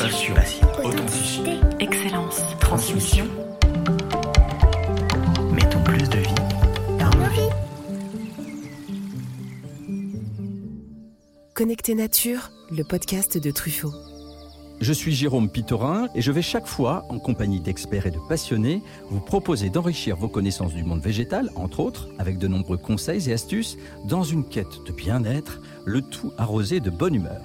Passion. Authenticité. Excellence. Transmission. Mettons plus de vie dans nos vies. Connecté Nature, le podcast de Truffaut. Je suis Jérôme Pitorin et je vais chaque fois, en compagnie d'experts et de passionnés, vous proposer d'enrichir vos connaissances du monde végétal, entre autres, avec de nombreux conseils et astuces, dans une quête de bien-être, le tout arrosé de bonne humeur.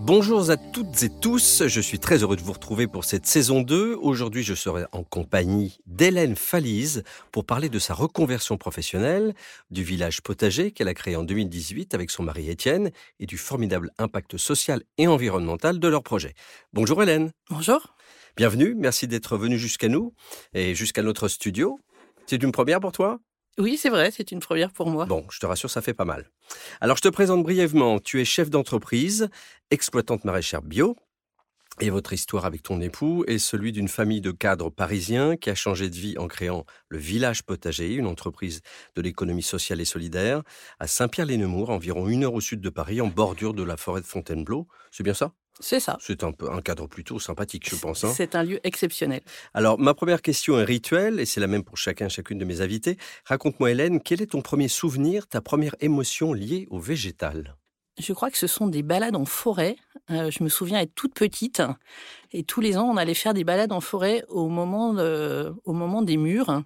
Bonjour à toutes et tous, je suis très heureux de vous retrouver pour cette saison 2. Aujourd'hui, je serai en compagnie d'Hélène Falise pour parler de sa reconversion professionnelle, du village potager qu'elle a créé en 2018 avec son mari Étienne et du formidable impact social et environnemental de leur projet. Bonjour Hélène. Bonjour. Bienvenue, merci d'être venue jusqu'à nous et jusqu'à notre studio. C'est une première pour toi? Oui, c'est vrai, c'est une première pour moi. Bon, je te rassure, ça fait pas mal. Alors, je te présente brièvement. Tu es chef d'entreprise, exploitante maraîchère bio. Et votre histoire avec ton époux est celui d'une famille de cadres parisiens qui a changé de vie en créant le Village Potager, une entreprise de l'économie sociale et solidaire, à Saint-Pierre-les-Nemours, environ une heure au sud de Paris, en bordure de la forêt de Fontainebleau. C'est bien ça? C'est ça. C'est un, peu, un cadre plutôt sympathique, je pense. hein. C'est un lieu exceptionnel. Alors, ma première question est rituelle, et c'est la même pour chacun, chacune de mes invités. Raconte-moi, Hélène, quel est ton premier souvenir, ta première émotion liée au végétal? Je crois que ce sont des balades en forêt. Euh, je me souviens être toute petite et tous les ans on allait faire des balades en forêt au moment, de- au moment des murs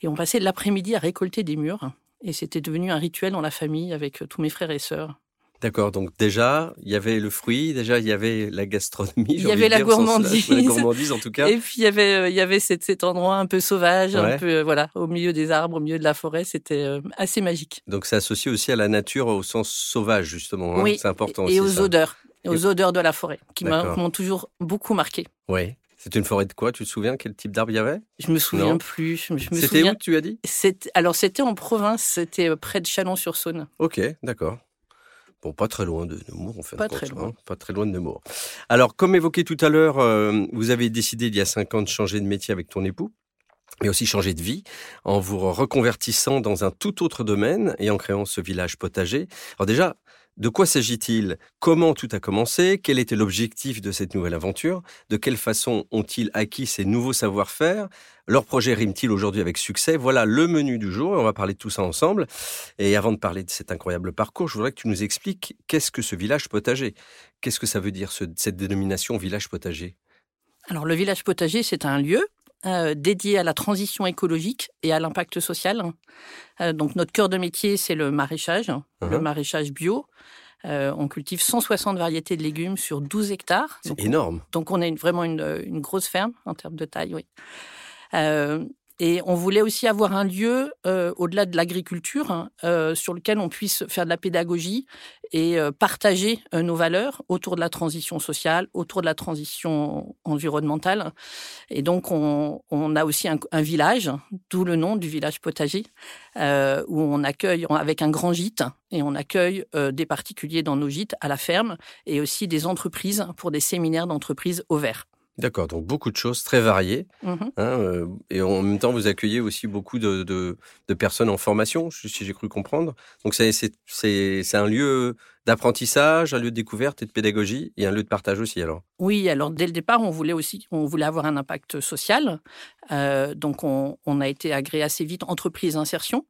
et on passait l'après-midi à récolter des murs et c'était devenu un rituel dans la famille avec euh, tous mes frères et sœurs. D'accord, donc déjà, il y avait le fruit, déjà, il y avait la gastronomie. Il y avait la dire, gourmandise. La gourmandise, en tout cas. Et puis il y avait, euh, il y avait cet, cet endroit un peu sauvage, Ouais. un peu euh, voilà, au milieu des arbres, au milieu de la forêt, c'était euh, assez magique. Donc, c'est associé aussi à la nature au sens sauvage, justement. hein. Oui, C'est important et aussi, aux ça. odeurs, aux odeurs de la forêt, qui m'ont toujours beaucoup marqué. Oui. C'est une forêt de quoi Tu te souviens quel type d'arbre il y avait? Je me souviens Non. plus. C'était souviens. où, tu as dit? Alors c'était en province, c'était près de Chalon-sur-Saône. Ok, d'accord. Bon, pas très loin de Nemours, en fait. Pas très loin. Pas très loin de Nemours. Alors, comme évoqué tout à l'heure, euh, vous avez décidé il y a cinq ans de changer de métier avec ton époux, mais aussi changer de vie, en vous reconvertissant dans un tout autre domaine et en créant ce village potager. Alors déjà, de quoi s'agit-il? Comment tout a commencé? Quel était l'objectif de cette nouvelle aventure? De quelle façon ont-ils acquis ces nouveaux savoir-faire? Leur projet rime-t-il aujourd'hui avec succès? Voilà le menu du jour et on va parler de tout ça ensemble. Et avant de parler de cet incroyable parcours, je voudrais que tu nous expliques qu'est-ce que ce village potager? Qu'est-ce que ça veut dire, ce- cette dénomination village potager? Alors le village potager, c'est un lieu euh, dédié à la transition écologique et à l'impact social. Euh, donc notre cœur de métier, c'est le maraîchage, le Mhm. maraîchage bio. Euh, on cultive 160 variétés de légumes sur 12 hectares. C'est énorme. Donc on est une- vraiment une, une grosse ferme en termes de taille, oui. Et on voulait aussi avoir un lieu, euh, au-delà de l'agriculture, hein, euh, sur lequel on puisse faire de la pédagogie et euh, partager euh, nos valeurs autour de la transition sociale, autour de la transition environnementale. Et donc on, on a aussi un, un village, d'où le nom du village potager, euh, où on accueille avec un grand gîte et on accueille euh, des particuliers dans nos gîtes à la ferme et aussi des entreprises pour des séminaires d'entreprises au vert. D'accord, donc beaucoup de choses très variées. Mhm. hein, euh, et en même temps, vous accueillez aussi beaucoup de, de- de personnes en formation, si j'ai cru comprendre. Donc c'est un lieu d'apprentissage, un lieu de découverte et de pédagogie, et un lieu de partage aussi alors? Oui, alors dès le départ, on voulait aussi, on voulait avoir un impact social. Euh, donc on, on a été agréé assez vite entreprise insertion.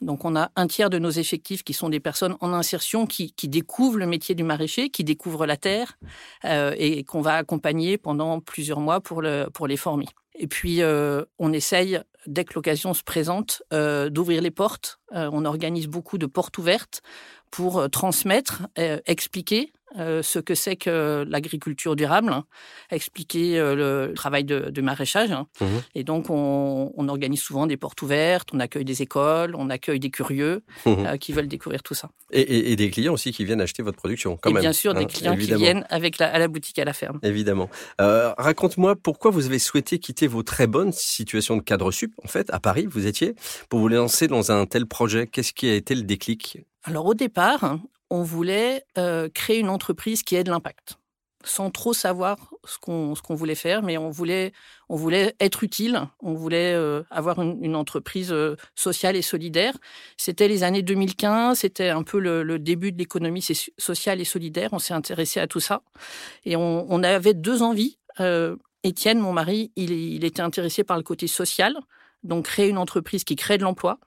Donc on a un tiers de nos effectifs qui sont des personnes en insertion qui, qui découvrent le métier du maraîcher, qui découvrent la terre euh, et qu'on va accompagner pendant plusieurs mois pour, le, pour les former. Et puis euh, on essaye, dès que l'occasion se présente, euh, d'ouvrir les portes. Euh, on organise beaucoup de portes ouvertes pour euh, transmettre, euh, expliquer euh, ce que c'est que l'agriculture durable, hein, expliquer euh, le travail de, de maraîchage. hein. Mhm. Et donc, on, on organise souvent des portes ouvertes, on accueille des écoles, on accueille des curieux euh, qui veulent découvrir tout ça. Et, et- et des clients aussi qui viennent acheter votre production, quand et même. bien sûr, des hein, clients évidemment. qui viennent avec la, à la boutique, à la ferme. Évidemment. Raconte-moi pourquoi vous avez souhaité quitter vos très bonnes situations de cadre sup, en fait, à Paris, vous étiez, pour vous lancer dans un tel projet. Qu'est-ce qui a été le déclic? Alors, au départ, on voulait euh, créer une entreprise qui ait de l'impact. sans trop savoir ce qu'on voulait faire, mais on voulait on voulait être utile, on voulait euh, avoir une, entreprise euh, sociale et solidaire. C'était les années 2015, c'était un peu le, début de l'économie so- sociale et solidaire. On s'est intéressé à tout ça et on, avait deux envies. Étienne, mon mari, il était intéressé par le côté social, donc créer une entreprise qui crée de l'emploi.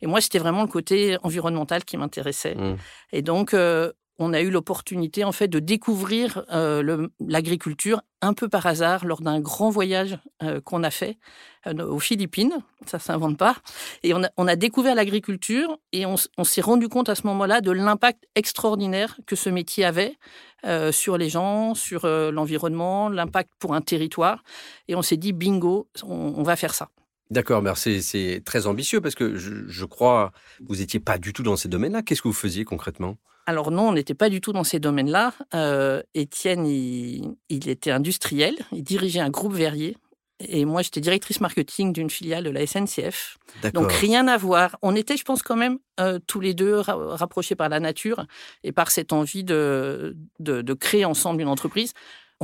Et moi, c'était vraiment le côté environnemental qui m'intéressait. Mmh. Et donc, euh, on a eu l'opportunité en fait de découvrir euh, l'agriculture un peu par hasard lors d'un grand voyage euh, qu'on a fait euh, aux Philippines. Ça s'invente pas. Et on a, on a découvert l'agriculture et on, s'est rendu compte à ce moment-là de l'impact extraordinaire que ce métier avait sur les gens, sur l'environnement, l'impact pour un territoire. Et on s'est dit bingo, on, on va faire ça. D'accord, mais c'est très ambitieux parce que je, je crois vous n'étiez pas du tout dans ces domaines-là. Qu'est-ce que vous faisiez concrètement? Alors non, on n'était pas du tout dans ces domaines-là. Euh, Étienne, il, il était industriel, il dirigeait un groupe verrier. Et moi, j'étais directrice marketing d'une filiale de la SNCF. Donc rien à voir. On était, je pense, quand même euh, tous les deux ra- rapprochés par la nature et par cette envie de, de, de créer ensemble une entreprise.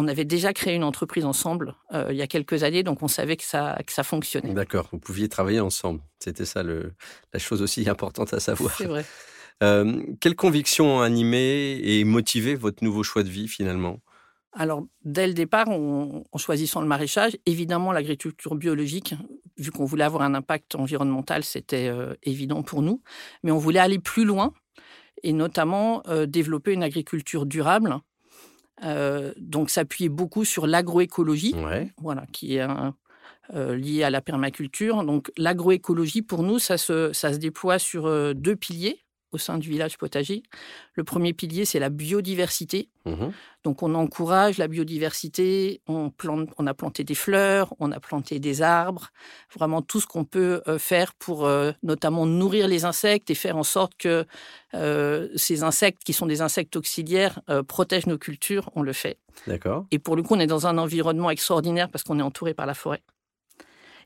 On avait déjà créé une entreprise ensemble euh, il y a quelques années, donc on savait que ça, que ça fonctionnait. D'accord, vous pouviez travailler ensemble. C'était ça le, la chose aussi importante à savoir. C'est vrai. Euh, quelles convictions ont animé et motivé votre nouveau choix de vie finalement? Alors, dès le départ, on- en choisissant le maraîchage, évidemment, l'agriculture biologique, vu qu'on voulait avoir un impact environnemental, c'était euh, évident pour nous. Mais on voulait aller plus loin et notamment euh, développer une agriculture durable. Euh, donc, s'appuyer beaucoup sur l'agroécologie Ouais. voilà, qui est un- euh, lié à la permaculture. Donc l'agroécologie, pour nous, ça se, ça se déploie sur euh, deux piliers au sein du village potager. Le premier pilier, c'est la biodiversité. Mhm. Donc on encourage la biodiversité, on, plante, on a planté des fleurs, on a planté des arbres, vraiment tout ce qu'on peut euh, faire pour euh, notamment nourrir les insectes et faire en sorte que euh, ces insectes, qui sont des insectes auxiliaires, euh, protègent nos cultures, on le fait. D'accord. Et pour le coup, on est dans un environnement extraordinaire parce qu'on est entouré par la forêt.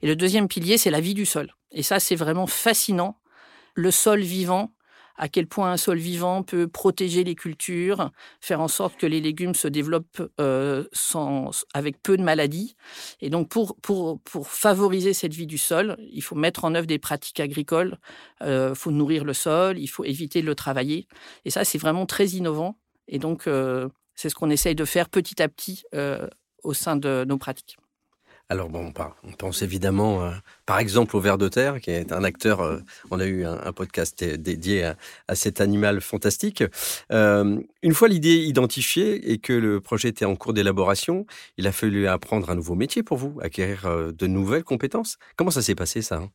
Et le deuxième pilier, c'est la vie du sol. Et ça, c'est vraiment fascinant. Le sol vivant, à quel point un sol vivant peut protéger les cultures, faire en sorte que les légumes se développent euh, sans, avec peu de maladies. Et donc, pour, pour, pour favoriser cette vie du sol, il faut mettre en œuvre des pratiques agricoles, il euh, faut nourrir le sol, il faut éviter de le travailler. Et ça, c'est vraiment très innovant. Et donc, euh, c'est ce qu'on essaye de faire petit à petit au sein de nos pratiques. Alors bon, on pense évidemment, euh, par exemple, au ver de terre, qui est un acteur. euh, on a eu un, podcast dé- dédié à, cet animal fantastique. Euh, une fois l'idée identifiée et que le projet était en cours d'élaboration, il a fallu apprendre un nouveau métier pour vous, acquérir de nouvelles compétences. Comment ça s'est passé ça hein?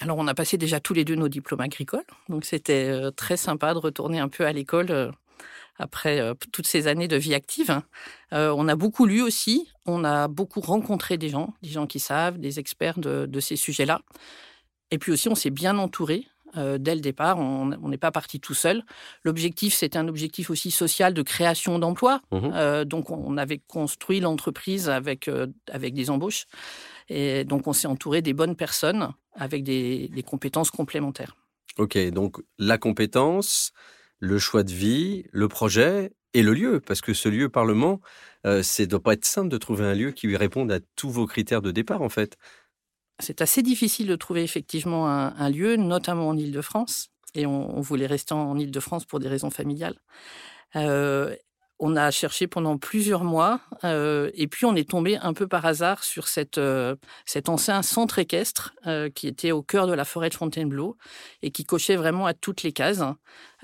Alors, on a passé déjà tous les deux nos diplômes agricoles. Donc, c'était très sympa de retourner un peu à l'école après euh, toutes ces années de vie active. Euh, on a beaucoup lu aussi. On a beaucoup rencontré des gens, des gens qui savent, des experts de, de ces sujets-là. Et puis aussi, on s'est bien entouré. Euh, dès le départ, on n'est pas parti tout seul. L'objectif, c'était un objectif aussi social de création d'emplois. Euh, donc, on avait construit l'entreprise avec, avec des embauches. Et donc, on s'est entouré des bonnes personnes avec des, des compétences complémentaires. Ok, donc la compétence, le choix de vie, le projet et le lieu, parce que ce lieu Parlement, euh, c'est doit pas être simple de trouver un lieu qui lui réponde à tous vos critères de départ en fait. C'est assez difficile de trouver effectivement un, lieu, notamment en Ile-de-France. Et on, voulait rester en Ile-de-France pour des raisons familiales. Euh, on a cherché pendant plusieurs mois euh, et puis on est tombé un peu par hasard sur cette, euh, cet ancien centre équestre euh, qui était au cœur de la forêt de Fontainebleau et qui cochait vraiment à toutes les cases,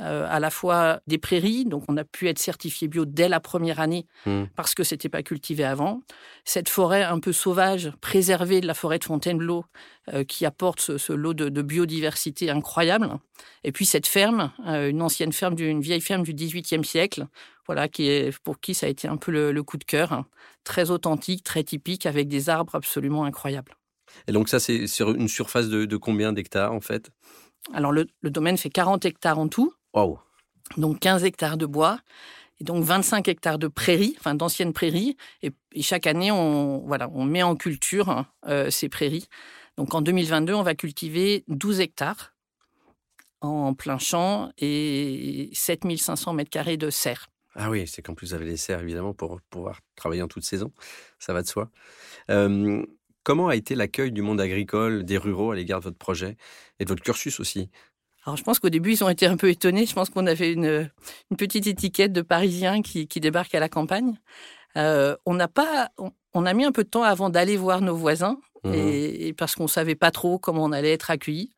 euh, à la fois des prairies, donc on a pu être certifié bio dès la première année Hmm. parce que c'était pas cultivé avant, cette forêt un peu sauvage, préservée de la forêt de Fontainebleau euh, qui apporte ce, ce lot de, de biodiversité incroyable, et puis cette ferme, euh, une ancienne ferme, du- une vieille ferme du XVIIIe siècle, voilà, qui est, pour qui ça a été un peu le, le coup de cœur, hein. très authentique, très typique, avec des arbres absolument incroyables. Et donc ça, c'est sur une surface de, de combien d'hectares en fait? Alors le, le domaine fait 40 hectares en tout, Waouh donc 15 hectares de bois, et donc 25 hectares de prairies, enfin d'anciennes prairies, et, et chaque année, on, voilà, on met en culture hein, euh, ces prairies. Donc en 2022, on va cultiver 12 hectares en plein champ et 7500 mètres carrés de serre. Ah oui, c'est qu'en plus vous avez les serres évidemment pour pouvoir travailler en toute saison, ça va de soi. Euh, comment a été l'accueil du monde agricole, des ruraux à l'égard de votre projet et de votre cursus aussi? Alors, je pense qu'au début, ils ont été un peu étonnés. Je pense qu'on avait une, une, petite étiquette de Parisiens qui, qui débarquent à la campagne. Euh, on n'a pas, on, on, a mis un peu de temps avant d'aller voir nos voisins, mmh. et, et, parce qu'on savait pas trop comment on allait être accueillis.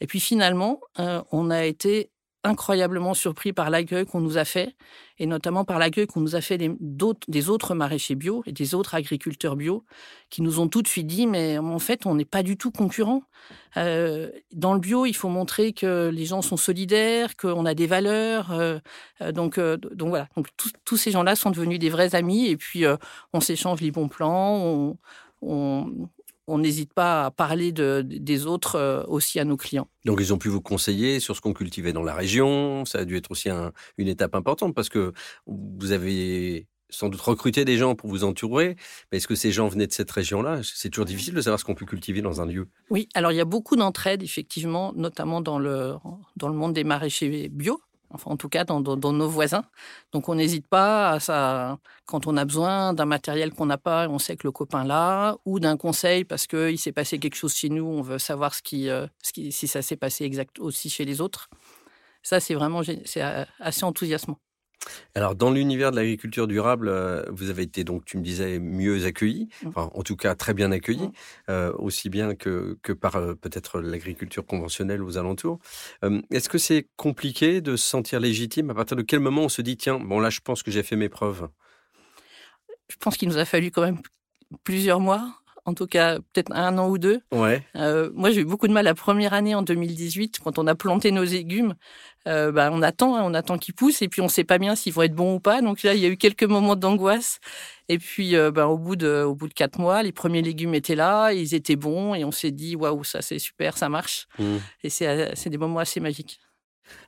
Et puis finalement, euh, on a été incroyablement surpris par l'accueil qu'on nous a fait, et notamment par l'accueil qu'on nous a fait des, autres, des autres maraîchers bio et des autres agriculteurs bio, qui nous ont tout de suite dit, mais en fait, on n'est pas du tout concurrents. Euh, dans le bio, il faut montrer que les gens sont solidaires, qu'on a des valeurs. Euh, donc, euh, donc voilà, donc, tous ces gens-là sont devenus des vrais amis, et puis on s'échange les bons plans, on, on n'hésite pas à parler de, des autres euh, aussi à nos clients. Donc ils ont pu vous conseiller sur ce qu'on cultivait dans la région. Ça a dû être aussi un, une étape importante parce que vous avez sans doute recruté des gens pour vous entourer. Mais est-ce que ces gens venaient de cette région-là? C'est toujours difficile de savoir ce qu'on peut cultiver dans un lieu. Oui, alors il y a beaucoup d'entraide, effectivement, notamment dans le, dans le monde des maraîchers bio enfin en tout cas dans, nos voisins. Donc on n'hésite pas à ça quand on a besoin d'un matériel qu'on n'a pas, on sait que le copain l'a, ou d'un conseil parce qu'il s'est passé quelque chose chez nous, on veut savoir ce qui, euh, ce qui si ça s'est passé exact aussi chez les autres. Ça c'est vraiment c'est assez enthousiasmant. Alors, dans l'univers de l'agriculture durable, euh, vous avez été donc, tu me disais, mieux accueilli, Mmh. enfin, en tout cas très bien accueilli, Mmh. euh, aussi bien que, que par euh, peut-être l'agriculture conventionnelle aux alentours. Est-ce que c'est compliqué de se sentir légitime? À partir de quel moment on se dit, tiens, bon là, je pense que j'ai fait mes preuves? Je pense qu'il nous a fallu quand même plusieurs mois en tout cas peut-être un an ou deux. Ouais. Euh, moi, j'ai eu beaucoup de mal la première année en 2018 quand on a planté nos légumes. Euh, bah, on attend, hein, on attend qu'ils poussent et puis on sait pas bien s'ils vont être bons ou pas. Donc là, il y a eu quelques moments d'angoisse. Et puis, euh, bah, au bout de, au bout de quatre mois, les premiers légumes étaient là, ils étaient bons et on s'est dit waouh, ça c'est super, ça marche. Mmh. Et c'est, c'est des moments assez magiques.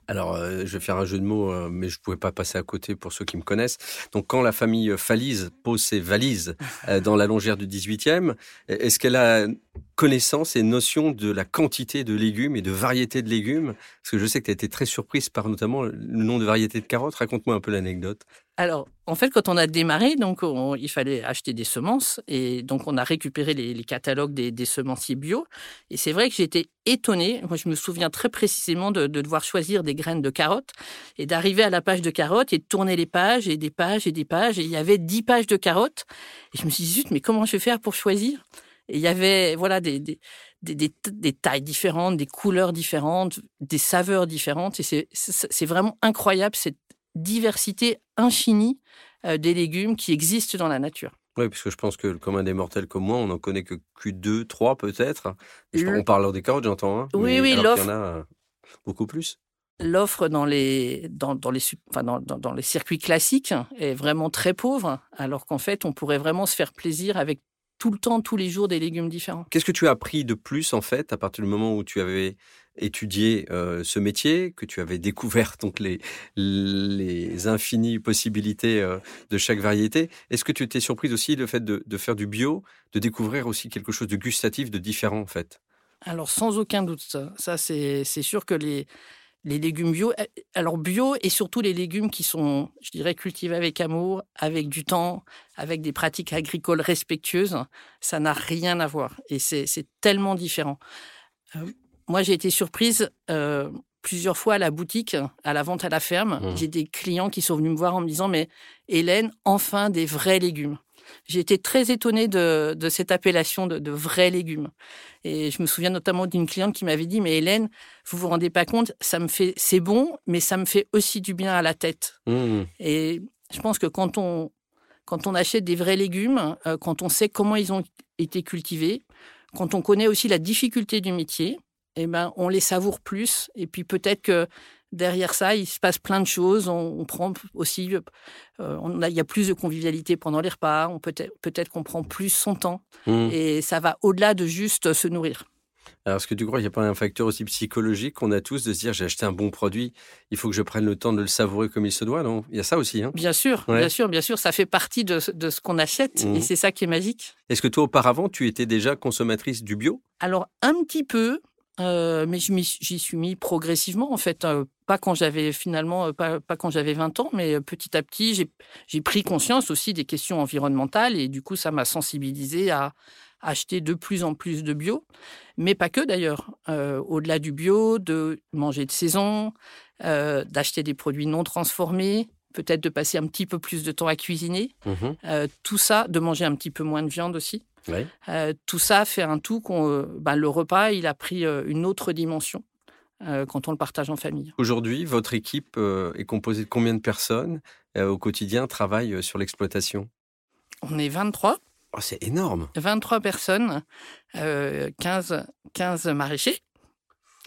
Alors, euh, je vais faire un jeu de mots, euh, mais je ne pouvais pas passer à côté pour ceux qui me connaissent. Donc, quand la famille Falise pose ses valises euh, dans la longère du 18e, est-ce qu'elle a connaissance et notion de la quantité de légumes et de variété de légumes? Parce que je sais que tu as été très surprise par notamment le nom de variété de carottes. Raconte-moi un peu l'anecdote. Alors, en fait, quand on a démarré, donc on, il fallait acheter des semences et donc on a récupéré les, catalogues des, semenciers bio. Et c'est vrai que j'étais étonnée. Moi, je me souviens très précisément de, devoir choisir des graines de carottes et d'arriver à la page de carottes et de tourner les pages et des pages et des pages. Et il y avait dix pages de carottes. Et je me suis dit, zut, mais comment je vais faire pour choisir? Et il y avait, voilà, des, des des, tailles différentes, des couleurs différentes, des saveurs différentes. Et c'est vraiment incroyable cette diversité infinie euh, des légumes qui existent dans la nature. Oui, parce que je pense que le commun des mortels comme moi, on n'en connaît que Q2, 3 peut-être. On parle des carottes, j'entends. Hein, oui, oui, l'offre. Il y en a euh, beaucoup plus. L'offre dans les, dans, dans, les, enfin dans, dans, dans les circuits classiques est vraiment très pauvre, alors qu'en fait, on pourrait vraiment se faire plaisir avec tout le temps, tous les jours, des légumes différents. Qu'est-ce que tu as appris de plus, en fait, à partir du moment où tu avais étudié euh, ce métier, que tu avais découvert donc les, les infinies possibilités euh, de chaque variété? Est-ce que tu étais surprise aussi le fait de, de, faire du bio, de découvrir aussi quelque chose de gustatif, de différent, en fait? Alors, sans aucun doute, ça, ça c'est sûr que les, les légumes bio, alors bio et surtout les légumes qui sont, je dirais, cultivés avec amour, avec du temps, avec des pratiques agricoles respectueuses, ça n'a rien à voir et c'est tellement différent. Euh, moi, j'ai été surprise euh, plusieurs fois à la boutique, à la vente à la ferme. Mmh. J'ai des clients qui sont venus me voir en me disant, mais Hélène, enfin des vrais légumes. J'ai été très étonnée de, de cette appellation de, de, vrais légumes. Et je me souviens notamment d'une cliente qui m'avait dit, mais Hélène, vous vous rendez pas compte, ça me fait, c'est bon, mais ça me fait aussi du bien à la tête. Mmh. Et je pense que quand on, quand on achète des vrais légumes, euh, quand on sait comment ils ont été cultivés, quand on connaît aussi la difficulté du métier, eh ben, on les savoure plus. Et puis peut-être que derrière ça, il se passe plein de choses. On, on prend aussi, euh, on a, il y a plus de convivialité pendant les repas. On peut-être peut-être qu'on prend plus son temps. Mmh. Et ça va au-delà de juste se nourrir. Alors, est-ce que tu crois qu'il n'y a pas un facteur aussi psychologique qu'on a tous de se dire j'ai acheté un bon produit, il faut que je prenne le temps de le savourer comme il se doit, non? Il y a ça aussi, hein? Bien sûr, ouais. bien sûr, bien sûr. Ça fait partie de, de ce qu'on achète mmh. et c'est ça qui est magique. Est-ce que toi, auparavant, tu étais déjà consommatrice du bio? Alors, un petit peu, euh, mais j'y suis mis progressivement en fait. Euh, pas quand j'avais finalement, euh, pas, pas quand j'avais 20 ans, mais petit à petit, j'ai- pris conscience aussi des questions environnementales et du coup, ça m'a sensibilisé à acheter de plus en plus de bio, mais pas que d'ailleurs. Euh, Au-delà du bio, de manger de saison, d'acheter des produits non transformés, peut-être de passer un petit peu plus de temps à cuisiner. Euh, tout ça, de manger un petit peu moins de viande aussi. Euh, tout ça fait un tout qu'on, bah, le repas, il a pris euh, une autre dimension euh, quand on le partage en famille. Aujourd'hui, votre équipe est composée de combien de personnes au quotidien travaillent sur l'exploitation? On est 23, Oh, C'est énorme. 23 personnes, euh, 15, 15 maraîchers,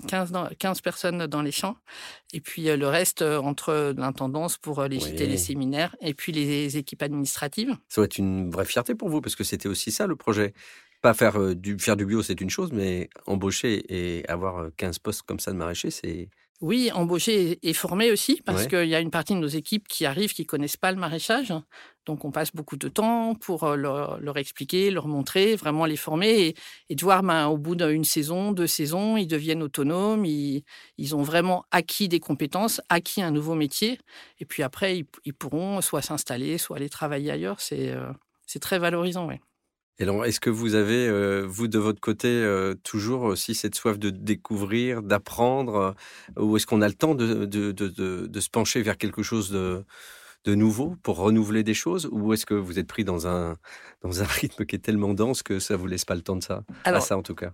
15, dans- 15 personnes dans les champs, et puis euh, le reste euh, entre l'intendance pour euh, les gîtes et Oui. les séminaires, et puis les équipes administratives. Ça doit être une vraie fierté pour vous parce que c'était aussi ça le projet. Pas faire du, faire du bio, c'est une chose, mais embaucher et avoir euh, 15 postes comme ça de maraîcher, c'est. Oui, embaucher et former aussi, parce Ouais. qu'il y a une partie de nos équipes qui arrivent, qui connaissent pas le maraîchage. Donc, on passe beaucoup de temps pour euh, leur, leur expliquer, leur montrer, vraiment les former et, et de voir, ben, au bout d'une saison, deux saisons, ils deviennent autonomes, ils, ils ont vraiment acquis des compétences, acquis un nouveau métier. Et puis après, ils, ils pourront soit s'installer, soit aller travailler ailleurs. C'est euh, c'est très valorisant, oui. Et alors, est-ce que vous avez, euh, vous de votre côté, euh, toujours aussi cette soif de découvrir, d'apprendre, euh, ou est-ce qu'on a le temps de, de, de, de- de se pencher vers quelque chose de, nouveau pour renouveler des choses, ou est-ce que vous êtes pris dans un, dans un rythme qui est tellement dense que ça vous laisse pas le temps de ça? À Alors, ça, en tout cas.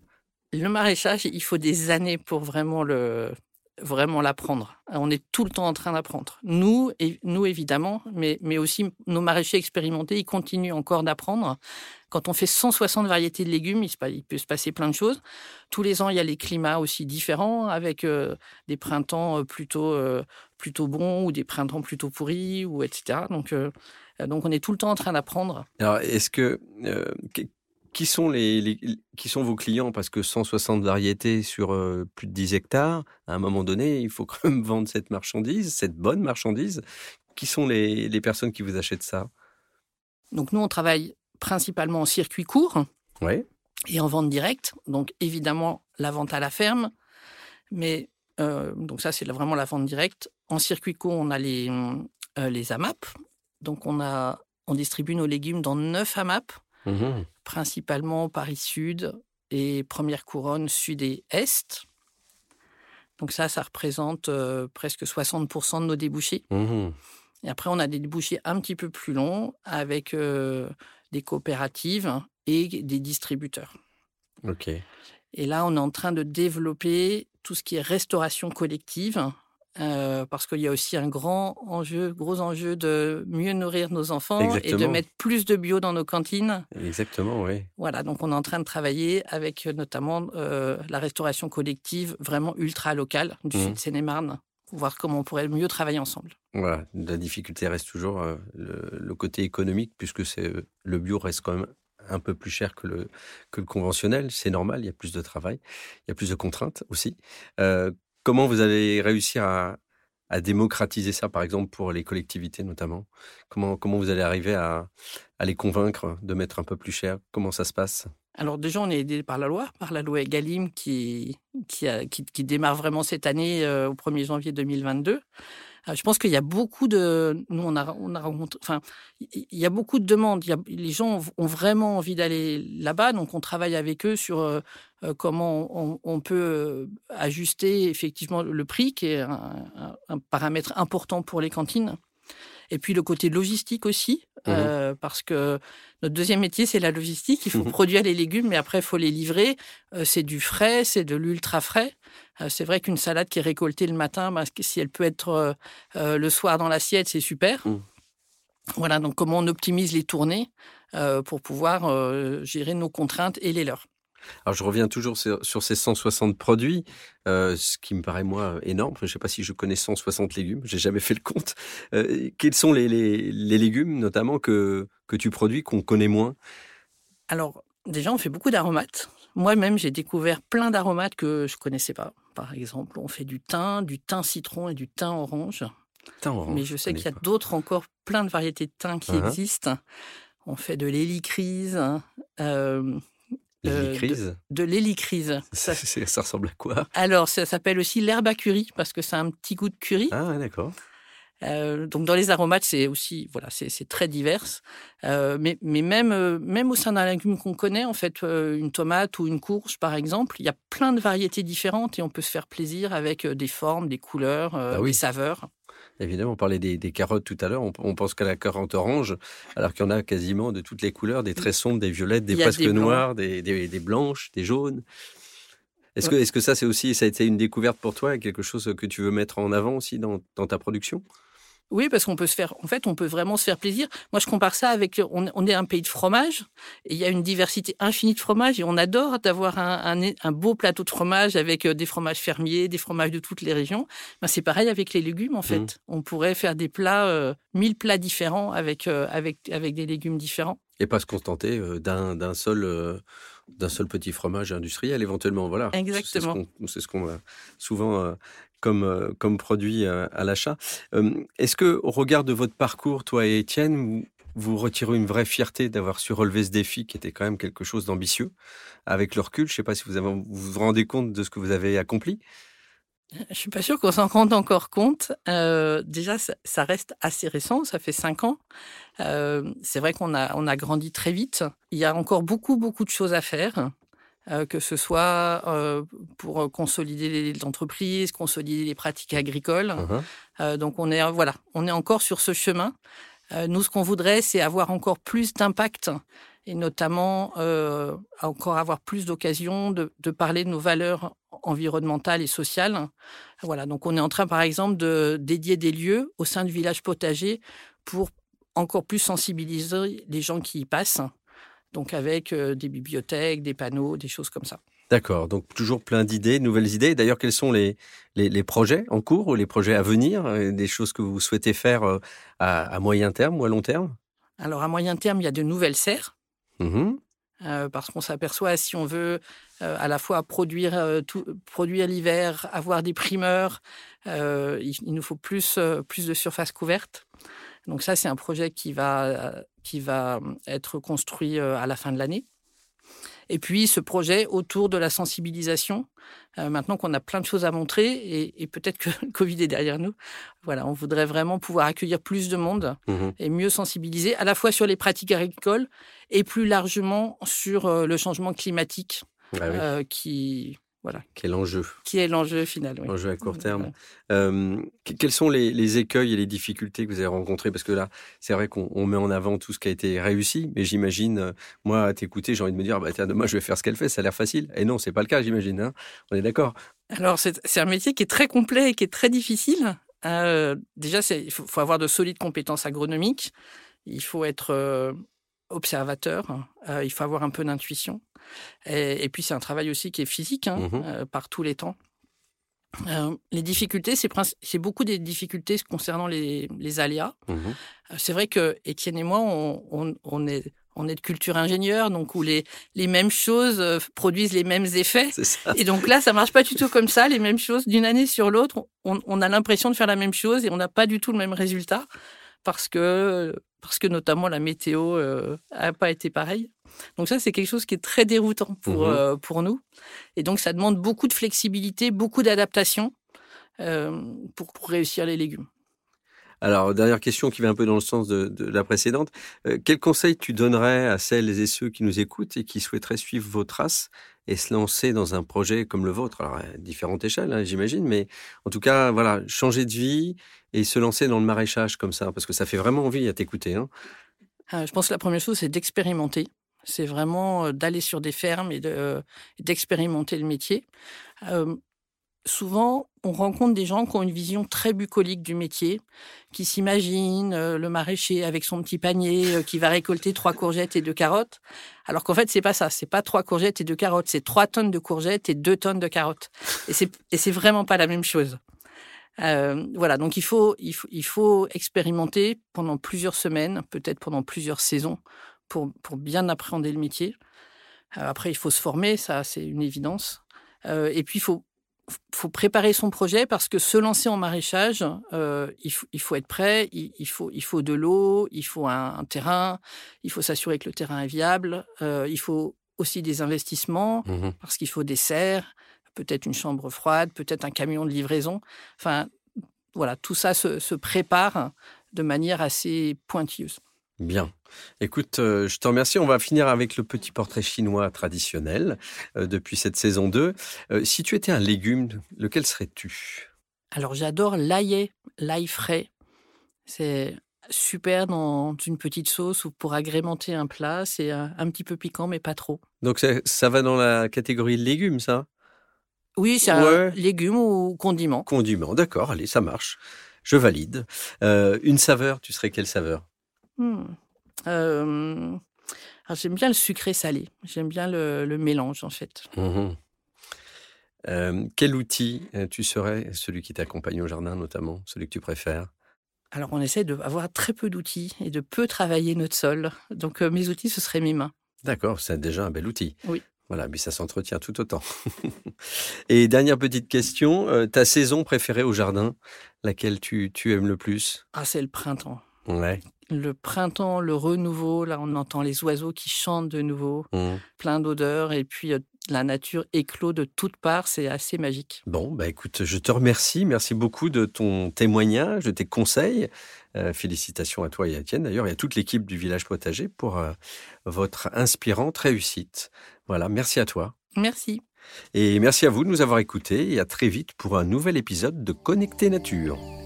Le maraîchage, il faut des années pour vraiment le vraiment l'apprendre. On est tout le temps en train d'apprendre. Nous, et, nous évidemment, mais, mais aussi nos maraîchers expérimentés, ils continuent encore d'apprendre. Quand on fait 160 variétés de légumes, il, peut se passer plein de choses. Tous les ans, il y a les climats aussi différents, avec euh, des printemps euh, plutôt euh, plutôt bons ou des printemps plutôt pourris, ou etc. Donc donc on est tout le temps en train d'apprendre. Alors, est-ce que qui- sont les, les- qui sont vos clients? Parce que 160 variétés sur euh, plus de 10 hectares, à un moment donné, il faut quand même vendre cette marchandise, cette bonne marchandise. Qui sont les, les personnes qui vous achètent ça? Donc nous, on travaille principalement en circuit court. Oui. et en vente directe. Donc évidemment la vente à la ferme, mais euh, donc ça c'est vraiment la vente directe. En circuit court, on a les euh, les AMAP. Donc on a on distribue nos légumes dans neuf AMAP, Mhm. principalement Paris Sud et Première Couronne Sud et Est. Donc ça, ça représente euh, presque 60% de nos débouchés. Mhm. Et après, on a des débouchés un petit peu plus longs avec euh, des coopératives et des distributeurs. Ok. Et là, on est en train de développer tout ce qui est restauration collective, euh, parce qu'il y a aussi un grand enjeu, gros enjeu de mieux nourrir nos enfants et de mettre plus de bio dans nos cantines. Exactement, oui. Voilà, donc on est en train de travailler avec notamment euh, la restauration collective vraiment ultra locale du Mhm. sud Seine-et-Marne, pour voir comment on pourrait mieux travailler ensemble. Voilà. La difficulté reste toujours euh, le, le côté économique, puisque c'est le bio reste quand même un peu plus cher que le, que le conventionnel. C'est normal, il y a plus de travail, il y a plus de contraintes aussi. Comment vous allez réussir à, démocratiser ça, par exemple, pour les collectivités notamment? Comment, vous allez arriver à, les convaincre de mettre un peu plus cher? Comment ça se passe? Alors déjà, on est aidé par la loi, par la loi Egalim qui, qui démarre vraiment cette année euh, au 1er janvier 2022. Euh, je pense qu'il y a beaucoup de... Nous, on a, on a rencontré... Enfin, il y a beaucoup de demandes. Il y a- les gens ont, vraiment envie d'aller là-bas, donc on travaille avec eux sur euh, euh, comment on, on peut euh, ajuster effectivement le prix, qui est un, un- paramètre important pour les cantines. Et puis le côté logistique aussi, Mhm. euh, parce que notre deuxième métier, c'est la logistique. Il faut Mhm. produire les légumes, mais après, il faut les livrer. Euh, c'est du frais, c'est de l'ultra frais. Euh, c'est vrai qu'une salade qui est récoltée le matin, ben, si elle peut être euh, euh, le soir dans l'assiette, c'est super. Mhm. Voilà, donc comment on optimise les tournées pour pouvoir gérer nos contraintes et les leurs. Alors, je reviens toujours sur, sur ces 160 produits, euh, ce qui me paraît, moi, énorme. Je ne sais pas si je connais 160 légumes, j'ai jamais fait le compte. Euh, quels sont les, les- les légumes, notamment, que, que tu produis, qu'on connaît moins? Alors, déjà, on fait beaucoup d'aromates. Moi-même, j'ai découvert plein d'aromates que je connaissais pas. Par exemple, on fait du thym, du thym citron et du thym orange. Putain, orange, Mais je sais qu'il y a d'autres encore, plein de variétés de thym qui Uh-huh. existent. On fait de l'hélicryse, euh, euh, L'hélicryse de, de l'hélicryse. ça, Ça- ressemble à quoi? Alors, ça s'appelle aussi l'herbe à curry parce que ça a un petit goût de curry. Ah, ouais, d'accord. Euh, donc dans les aromates, c'est aussi voilà, c'est très divers. Euh, mais mais même euh, même au sein d'un légume qu'on connaît, en fait, une tomate ou une courge, par exemple, il y a plein de variétés différentes et on peut se faire plaisir avec des formes, des couleurs, Bah oui. des saveurs. Évidemment, on parlait des, des carottes tout à l'heure. On, on pense qu'à la carotte orange, alors qu'il y en a quasiment de toutes les couleurs, des très sombres, des violettes, des presque des noires, des, des- des blanches, des jaunes. Est-ce que, est-ce que ça, c'est aussi, ça a été une découverte pour toi quelque chose que tu veux mettre en avant aussi dans, dans ta production? Oui, parce qu'on peut se faire, en fait, on peut vraiment se faire plaisir. Moi, je compare ça avec, on, on est un pays de fromage, et il y a une diversité infinie de fromages, et on adore d'avoir un, un- un beau plateau de fromage avec euh, des fromages fermiers, des fromages de toutes les régions. Ben, c'est pareil avec les légumes, en fait. Mhm. On pourrait faire des plats, euh, mille plats différents avec, euh, avec, avec des légumes différents. et pas se contenter euh, d'un seul, d'un seul petit fromage industriel éventuellement. Voilà. Exactement. C'est ce qu'on- ce a souvent comme, euh, comme produit euh, à l'achat. Est-ce que au regard de votre parcours, toi et Étienne, vous, retirez une vraie fierté d'avoir su relever ce défi qui était quand même quelque chose d'ambitieux avec le recul? Je ne sais pas si vous, vous rendez compte de ce que vous avez accompli. Je suis pas sûre qu'on s'en rende encore compte. Euh, déjà, ça, reste assez récent, ça fait cinq ans. C'est vrai qu'on a, on a grandi très vite. Il y a encore beaucoup, beaucoup de choses à faire, que ce soit euh, pour consolider les- l'entreprise, consolider les pratiques agricoles. Euh, donc on est euh, voilà, on est encore sur ce chemin. Euh, nous, ce qu'on voudrait, c'est avoir encore plus d'impact et notamment euh, encore avoir plus d'occasions de, de parler de nos valeurs environnementales et sociales. Voilà, donc on est en train, par exemple, de dédier des lieux au sein du village potager pour encore plus sensibiliser les gens qui y passent. Donc avec euh, des bibliothèques, des panneaux, des choses comme ça. D'accord, donc toujours plein d'idées, de nouvelles idées. D'ailleurs, quels sont les, les, les projets en cours ou les projets à venir, euh, des choses que vous souhaitez faire euh, à, à moyen terme ou à long terme? Alors à moyen terme, il y a de nouvelles serres. Euh, parce qu'on s'aperçoit si on veut euh, à la fois produire euh, tout, produire l'hiver, avoir des primeurs, il, il nous faut plus plus de surface couverte. Donc ça c'est un projet qui va qui va être construit euh, à la fin de l'année. Et puis ce projet autour de la sensibilisation. euh, maintenant qu'on a plein de choses à montrer et, et peut-être que le Covid est derrière nous, voilà, on voudrait vraiment pouvoir accueillir plus de monde Mhm. et mieux sensibiliser à la fois sur les pratiques agricoles et plus largement sur euh, le changement climatique Ah oui, euh, qui voilà quel enjeu, qui est l'enjeu final. oui. enjeu à court terme. Voilà. Euh, que- quels sont les, les écueils et les difficultés que vous avez rencontrés Parce que là, c'est vrai qu'on on met en avant tout ce qui a été réussi, mais j'imagine, euh, moi, à t'écouter, j'ai envie de me dire, bah, tiens, demain, je vais faire ce qu'elle fait, ça a l'air facile. Et non, c'est pas le cas, j'imagine. hein. on est d'accord. Alors c'est un métier qui est très complet et qui est très difficile. Euh, déjà, il faut, faut avoir de solides compétences agronomiques. Il faut être euh, observateur. euh, il faut avoir un peu d'intuition. Et, et puis c'est un travail aussi qui est physique hein, Mhm. euh, par tous les temps. Euh, les difficultés, c'est beaucoup des difficultés concernant les, les aléas. Euh, C'est vrai que Étienne et moi, on, on- on est, on est de culture ingénieure, donc où les, les mêmes choses produisent les mêmes effets. Ça. Et donc là, ça marche pas du tout comme ça. Les mêmes choses d'une année sur l'autre, on, on a l'impression de faire la même chose et on n'a pas du tout le même résultat parce que parce que notamment la météo euh, a pas été pareille. Donc ça, c'est quelque chose qui est très déroutant pour Mhm. euh, pour nous. Et donc ça demande beaucoup de flexibilité, beaucoup d'adaptation euh, pour, pour réussir les légumes. Alors, dernière question qui va un peu dans le sens de, de la précédente. Euh, quel conseil tu donnerais à celles et ceux qui nous écoutent et qui souhaiteraient suivre vos traces et se lancer dans un projet comme le vôtre Alors, à différentes échelles, hein, j'imagine, mais en tout cas, voilà, changer de vie et se lancer dans le maraîchage comme ça, parce que ça fait vraiment envie à t'écouter. Hein. Euh, je pense que la première chose, c'est d'expérimenter. C'est vraiment euh, d'aller sur des fermes et euh, d'expérimenter le métier. Euh, souvent, on rencontre des gens qui ont une vision très bucolique du métier, qui s'imaginent euh, le maraîcher avec son petit panier euh, qui va récolter trois courgettes et deux carottes. Alors qu'en fait, c'est pas ça. C'est pas trois courgettes et deux carottes. C'est trois tonnes de courgettes et deux tonnes de carottes. Et c'est, vraiment pas la même chose. Euh, voilà, donc il faut, il, faut, il faut expérimenter pendant plusieurs semaines, peut-être pendant plusieurs saisons, pour, pour bien appréhender le métier. Après, il faut se former, ça c'est une évidence. Et puis, il faut, faut préparer son projet parce que se lancer en maraîchage, euh, il, faut, il faut être prêt, il, il, faut, il faut de l'eau, il faut un, un terrain, il faut s'assurer que le terrain est viable, euh, il faut aussi des investissements Mhm. parce qu'il faut des serres, peut-être une chambre froide, peut-être un camion de livraison. Enfin, voilà, tout ça se, se prépare de manière assez pointilleuse. Bien. Écoute, euh, je te remercie. On va finir avec le petit portrait chinois traditionnel euh, depuis cette saison 2. Euh, si tu étais un légume, lequel serais-tu? Alors j'adore l'ail, l'ail frais. C'est super dans une petite sauce ou pour agrémenter un plat. C'est un, un petit peu piquant, mais pas trop. Donc ça, ça va dans la catégorie légumes, ça? Oui, c'est Ouais. un légume ou condiment. Condiment, d'accord, allez, ça marche. Je valide. Une saveur, tu serais quelle saveur? Hmm. Euh, j'aime bien le sucré salé. J'aime bien le, le mélange en fait. Mhm. Euh, Quel outil euh, tu serais, celui qui t'accompagne au jardin notamment, celui que tu préfères? Alors on essaie d'avoir très peu d'outils et de peu travailler notre sol. Donc euh, mes outils ce seraient mes mains. D'accord, c'est déjà un bel outil. Oui. Voilà, mais ça s'entretient tout autant. Et dernière petite question, euh, ta saison préférée au jardin, laquelle tu, tu aimes le plus? Ah c'est le printemps. Ouais. Le printemps, le renouveau. Là on entend les oiseaux qui chantent de nouveau, Mhm. plein d'odeurs et puis euh, la nature éclot de toutes parts. C'est assez magique. Bon, bah écoute, je te remercie. Merci beaucoup de ton témoignage, de tes conseils. Euh, félicitations à toi et à Étienne d'ailleurs et à toute l'équipe du Village Potager pour euh, votre inspirante réussite. Voilà, merci à toi. Merci. Et merci à vous de nous avoir écoutés et à très vite pour un nouvel épisode de Connecté Nature.